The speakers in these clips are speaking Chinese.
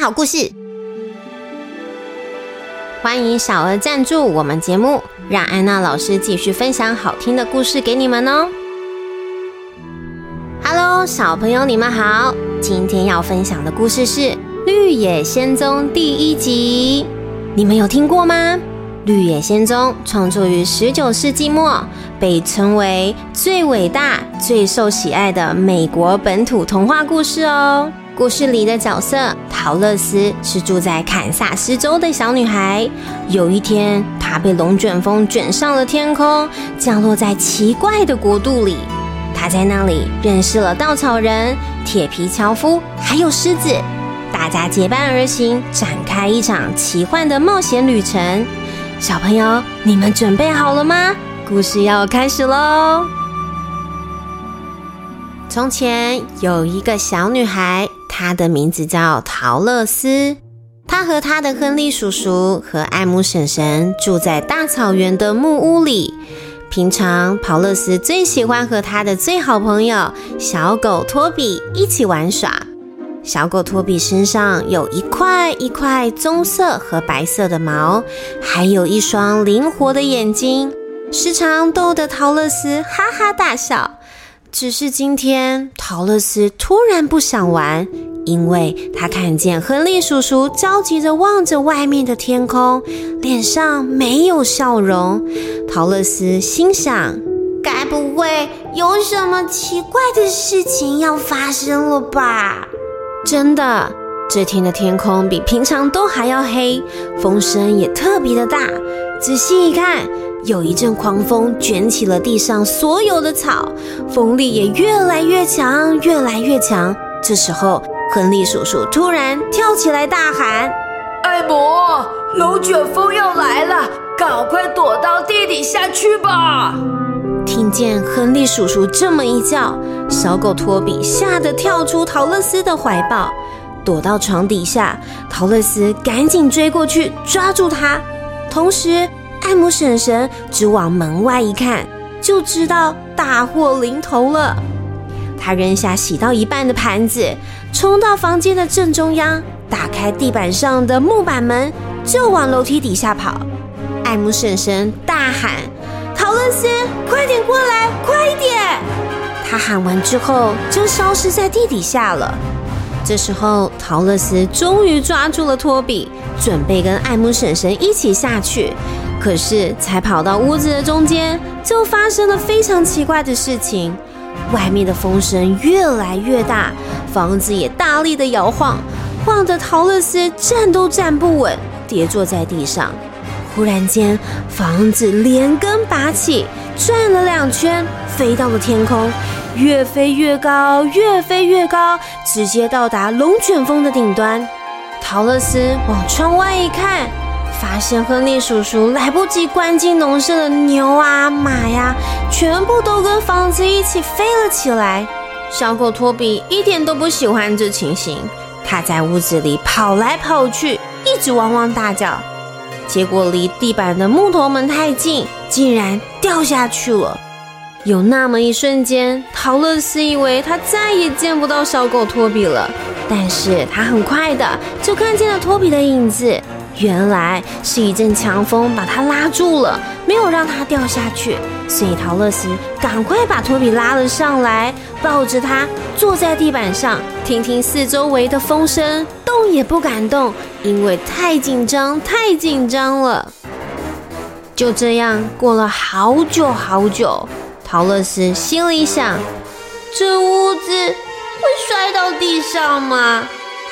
好故事。欢迎小额赞助我们节目，让安娜老师继续分享好听的故事给你们哦。Hello，小朋友，你们好！今天要分享的故事是《绿野仙踪》第一集，你们有听过吗？《绿野仙踪》创作于十九世纪末，被称为最伟大、最受喜爱的美国本土童话故事哦。故事里的角色陶乐斯是住在堪萨斯州的小女孩。有一天，她被龙卷风卷上了天空，降落在奇怪的国度里。她在那里认识了稻草人、铁皮樵夫，还有狮子。大家结伴而行，展开一场奇幻的冒险旅程。小朋友，你们准备好了吗？故事要开始喽！从前有一个小女孩。他的名字叫陶乐斯，他和他的亨利叔叔和艾姆婶婶住在大草原的木屋里。平常，陶乐斯最喜欢和他的最好朋友小狗托比一起玩耍。小狗托比身上有一块一块棕色和白色的毛，还有一双灵活的眼睛，时常逗得陶乐斯哈哈大笑。只是今天，陶乐斯突然不想玩。因为他看见亨利叔叔焦急地望着外面的天空，脸上没有笑容。陶乐斯心想：该不会有什么奇怪的事情要发生了吧？真的，这天的天空比平常都还要黑，风声也特别的大。仔细一看，有一阵狂风卷起了地上所有的草，风力也越来越强，越来越强。这时候，亨利叔叔突然跳起来大喊：“艾姆，龙卷风要来了，赶快躲到地底下去吧！”听见亨利叔叔这么一叫，小狗托比吓得跳出陶乐斯的怀抱，躲到床底下。陶乐斯赶紧追过去抓住他，同时艾姆婶婶只往门外一看，就知道大祸临头了。他扔下洗到一半的盘子，冲到房间的正中央，打开地板上的木板门，就往楼梯底下跑。艾姆婶婶大喊：“陶乐斯，快点过来，快点！”他喊完之后，就消失在地底下了。这时候，陶乐斯终于抓住了托比，准备跟艾姆婶婶一起下去。可是，才跑到屋子的中间，就发生了非常奇怪的事情。外面的风声越来越大，房子也大力的摇晃，晃得陶乐斯站都站不稳，跌坐在地上。忽然间，房子连根拔起，转了两圈，飞到了天空，越飞越高，越飞越高，直接到达龙卷风的顶端。陶乐斯往窗外一看。发现亨利叔叔来不及关进农舍的牛啊马呀，全部都跟房子一起飞了起来。小狗托比一点都不喜欢这情形，他在屋子里跑来跑去，一直汪汪大叫。结果离地板的木头门太近，竟然掉下去了。有那么一瞬间，陶乐斯以为他再也见不到小狗托比了，但是他很快的就看见了托比的影子。原来是一阵强风把他拉住了，没有让他掉下去。所以陶乐斯赶快把托比拉了上来，抱着他坐在地板上，听听四周围的风声，动也不敢动，因为太紧张，太紧张了。就这样过了好久好久，陶乐斯心里想：这屋子会摔到地上吗？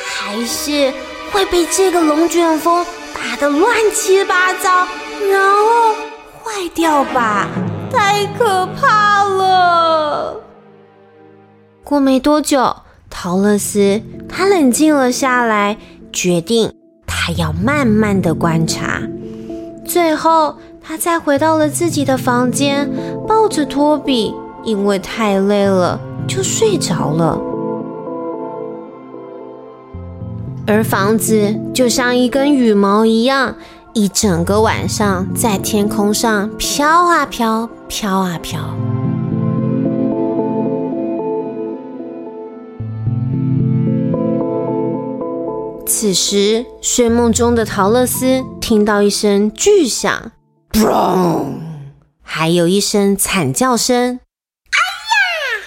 还是会被这个龙卷风？打得乱七八糟，然后坏掉吧，太可怕了。过没多久，陶乐斯他冷静了下来，决定他要慢慢的观察。最后，他再回到了自己的房间，抱着托比，因为太累了，就睡着了。而房子就像一根羽毛一样，一整个晚上在天空上飘啊飘，飘啊飘。此时，睡梦中的陶乐斯听到一声巨响，砰，还有一声惨叫声，哎呀！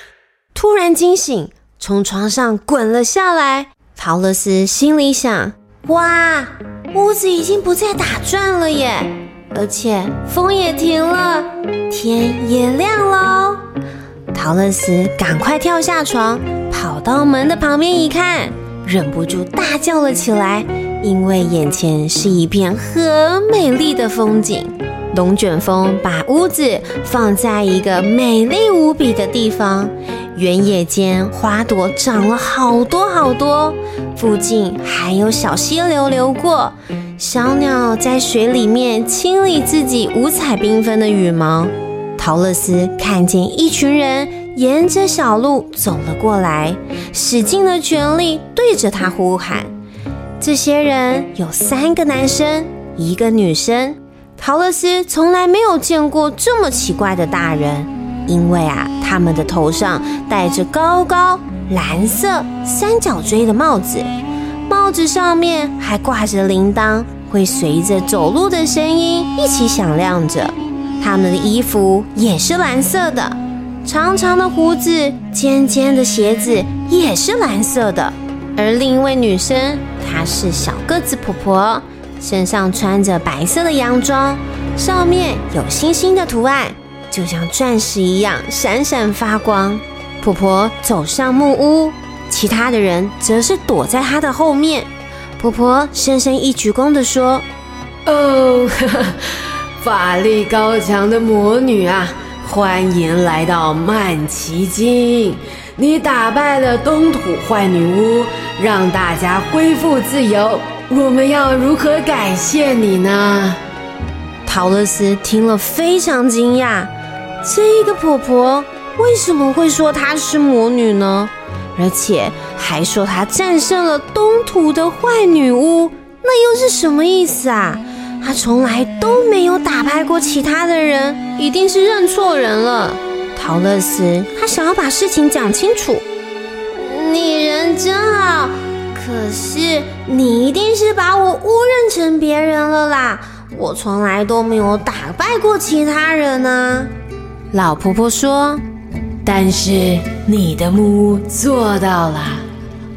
突然惊醒，从床上滚了下来。陶乐斯心里想：哇，屋子已经不再打转了耶，而且风也停了，天也亮了。陶乐斯赶快跳下床，跑到门的旁边一看，忍不住大叫了起来，因为眼前是一片很美丽的风景。龙卷风把屋子放在一个美丽无比的地方，原野间花朵长了好多好多，附近还有小溪流流过，小鸟在水里面清理自己五彩缤纷的羽毛。陶乐斯看见一群人沿着小路走了过来，使尽了全力对着他呼喊。这些人有三个男生，一个女生。陶乐斯从来没有见过这么奇怪的大人，因为啊，他们的头上戴着高高蓝色三角锥的帽子，帽子上面还挂着铃铛，会随着走路的声音一起响亮着。他们的衣服也是蓝色的，长长的胡子，尖尖的鞋子也是蓝色的。而另一位女生，她是小个子婆婆，身上穿着白色的洋装，上面有星星的图案，就像钻石一样闪闪发光。婆婆走上木屋，其他的人则是躲在她的后面。婆婆深深一鞠躬地说：“哦。”法力高强的魔女啊，欢迎来到曼奇金！你打败了东土坏女巫，让大家恢复自由。我们要如何感谢你呢？陶乐斯听了非常惊讶，这个婆婆为什么会说她是魔女呢？而且还说她战胜了东土的坏女巫，那又是什么意思啊？她从来都没有打败过其他的人，一定是认错人了。陶乐斯，他想要把事情讲清楚。你人真好，可是你一定是把我误认成别人了啦！我从来都没有打败过其他人呢。老婆婆说：“但是你的木屋做到了。”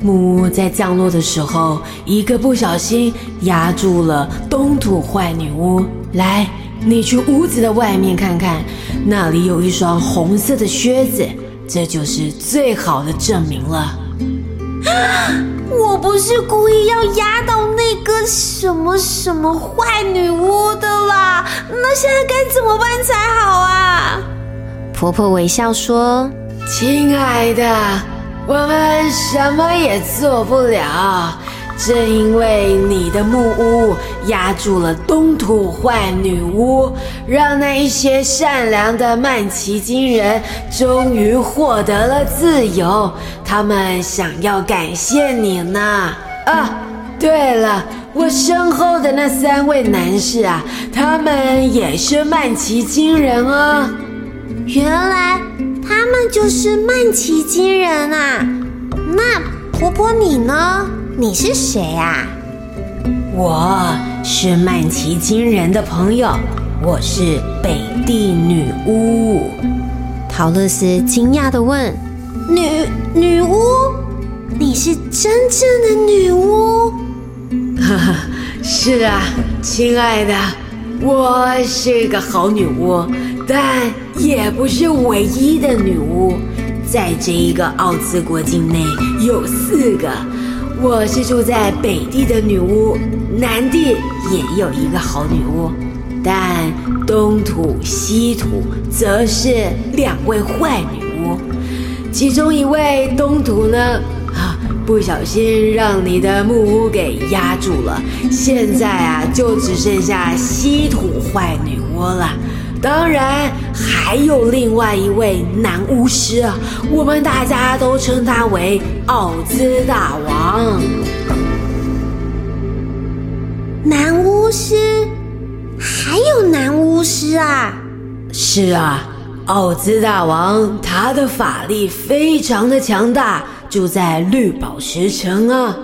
木屋在降落的时候，一个不小心压住了东土坏女巫。来，你去屋子的外面看看，那里有一双红色的靴子，这就是最好的证明了。我不是故意要压到那个什么什么坏女巫的啦，那现在该怎么办才好啊？婆婆微笑说：“亲爱的。”我们什么也做不了，正因为你的木屋压住了东土坏女巫，让那一些善良的曼奇金人终于获得了自由。他们想要感谢你呢。啊，对了，我身后的那三位男士啊，他们也是曼奇金人哦。原来。他们就是曼奇金人啊！那婆婆你呢？你是谁啊？我是曼奇金人的朋友，我是北地女巫。陶乐斯惊讶的问：“女女巫？你是真正的女巫？”哈哈，是啊，亲爱的，我是个好女巫。但也不是唯一的女巫，在这一个奥兹国境内有四个。我是住在北地的女巫，南地也有一个好女巫，但东土、西土则是两位坏女巫。其中一位东土呢，啊，不小心让你的木屋给压住了，现在啊，就只剩下西土坏女巫了。当然，还有另外一位男巫师啊，我们大家都称他为奥兹大王。男巫师，还有男巫师啊？是啊，奥兹大王他的法力非常的强大，住在绿宝石城啊。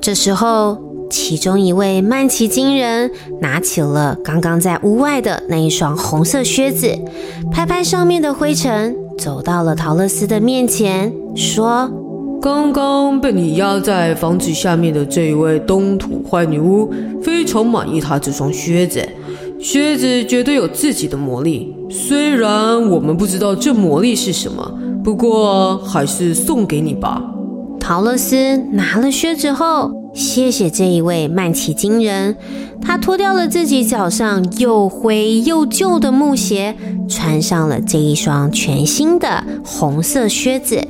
这时候，其中一位曼奇金人拿起了刚刚在屋外的那一双红色靴子，拍拍上面的灰尘，走到了陶乐斯的面前，说：“刚刚被你压在房子下面的这一位东土坏女巫，非常满意她这双靴子。靴子绝对有自己的魔力，虽然我们不知道这魔力是什么，不过还是送给你吧。”陶乐斯拿了靴子后，谢谢这一位曼奇金人。他脱掉了自己脚上又灰又旧的木鞋，穿上了这一双全新的红色靴子，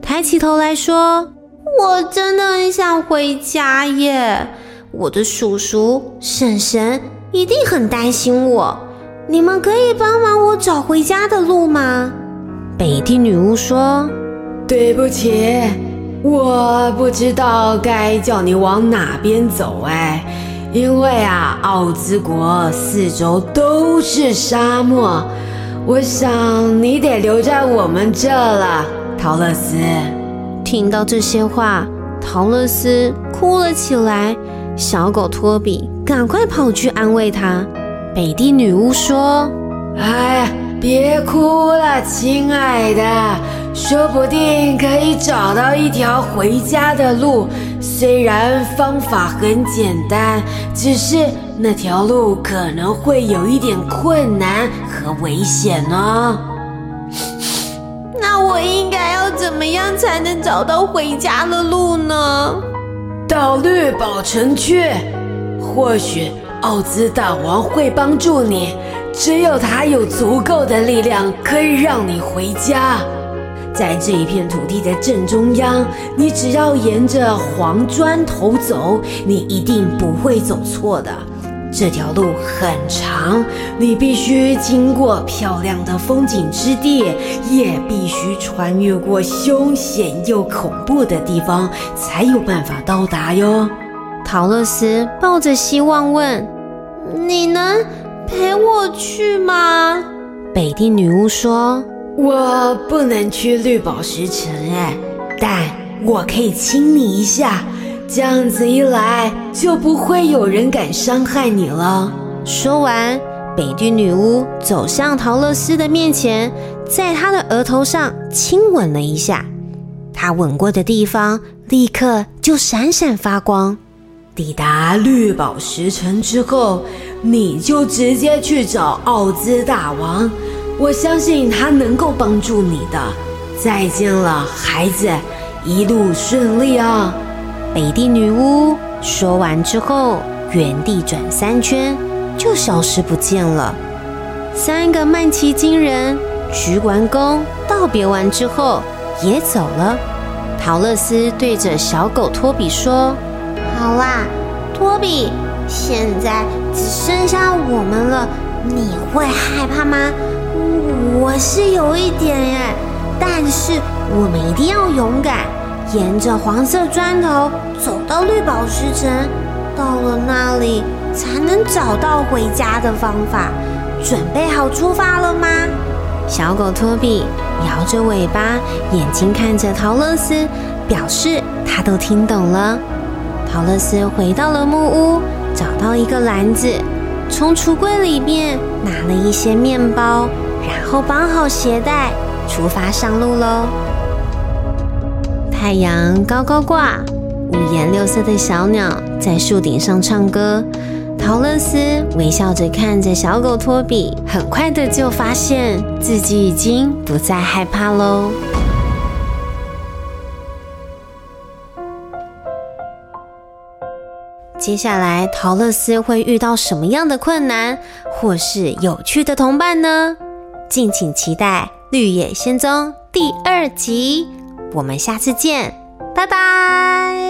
抬起头来说：“我真的很想回家耶！我的叔叔、婶婶一定很担心我。你们可以帮忙我找回家的路吗？”北地女巫说：“对不起。”我不知道该叫你往哪边走哎，因为啊，奥兹国四周都是沙漠，我想你得留在我们这了，陶乐斯。听到这些话，陶乐斯哭了起来。小狗托比赶快跑去安慰他。北地女巫说：“哎，别哭了，亲爱的。”说不定可以找到一条回家的路，虽然方法很简单，只是那条路可能会有一点困难和危险呢。那我应该要怎么样才能找到回家的路呢？到绿宝城去，或许奥兹大王会帮助你。只有他有足够的力量，可以让你回家。在这一片土地的正中央，你只要沿着黄砖头走，你一定不会走错的。这条路很长，你必须经过漂亮的风景之地，也必须穿越过凶险又恐怖的地方，才有办法到达哟。陶乐斯抱着希望问：“你能陪我去吗？”北地女巫说。我不能去绿宝石城哎，但我可以亲你一下，这样子一来就不会有人敢伤害你了。说完，北地女巫走向陶乐斯的面前，在他的额头上亲吻了一下。他吻过的地方立刻就闪闪发光。抵达绿宝石城之后，你就直接去找奥兹大王。我相信他能够帮助你的。再见了，孩子，一路顺利啊！北地女巫说完之后，原地转三圈，就消失不见了。三个曼奇金人鞠完躬道别完之后，也走了。陶乐斯对着小狗托比说：“，托比，现在只剩下我们了，你会害怕吗？”我是有一点耶，但是我们一定要勇敢，沿着黄色砖头走到绿宝石城，到了那里才能找到回家的方法。准备好出发了吗？小狗托比摇着尾巴，眼睛看着陶乐斯，表示他都听懂了。陶乐斯回到了木屋，找到一个篮子，从橱柜里面拿了一些面包。然后绑好鞋带，出发上路喽。太阳高高挂，五颜六色的小鸟在树顶上唱歌。陶乐斯微笑着看着小狗托比，很快的就发现自己已经不再害怕喽。接下来，陶乐斯会遇到什么样的困难，或是有趣的同伴呢？敬请期待《绿野仙踪》第二集，我们下次见，拜拜。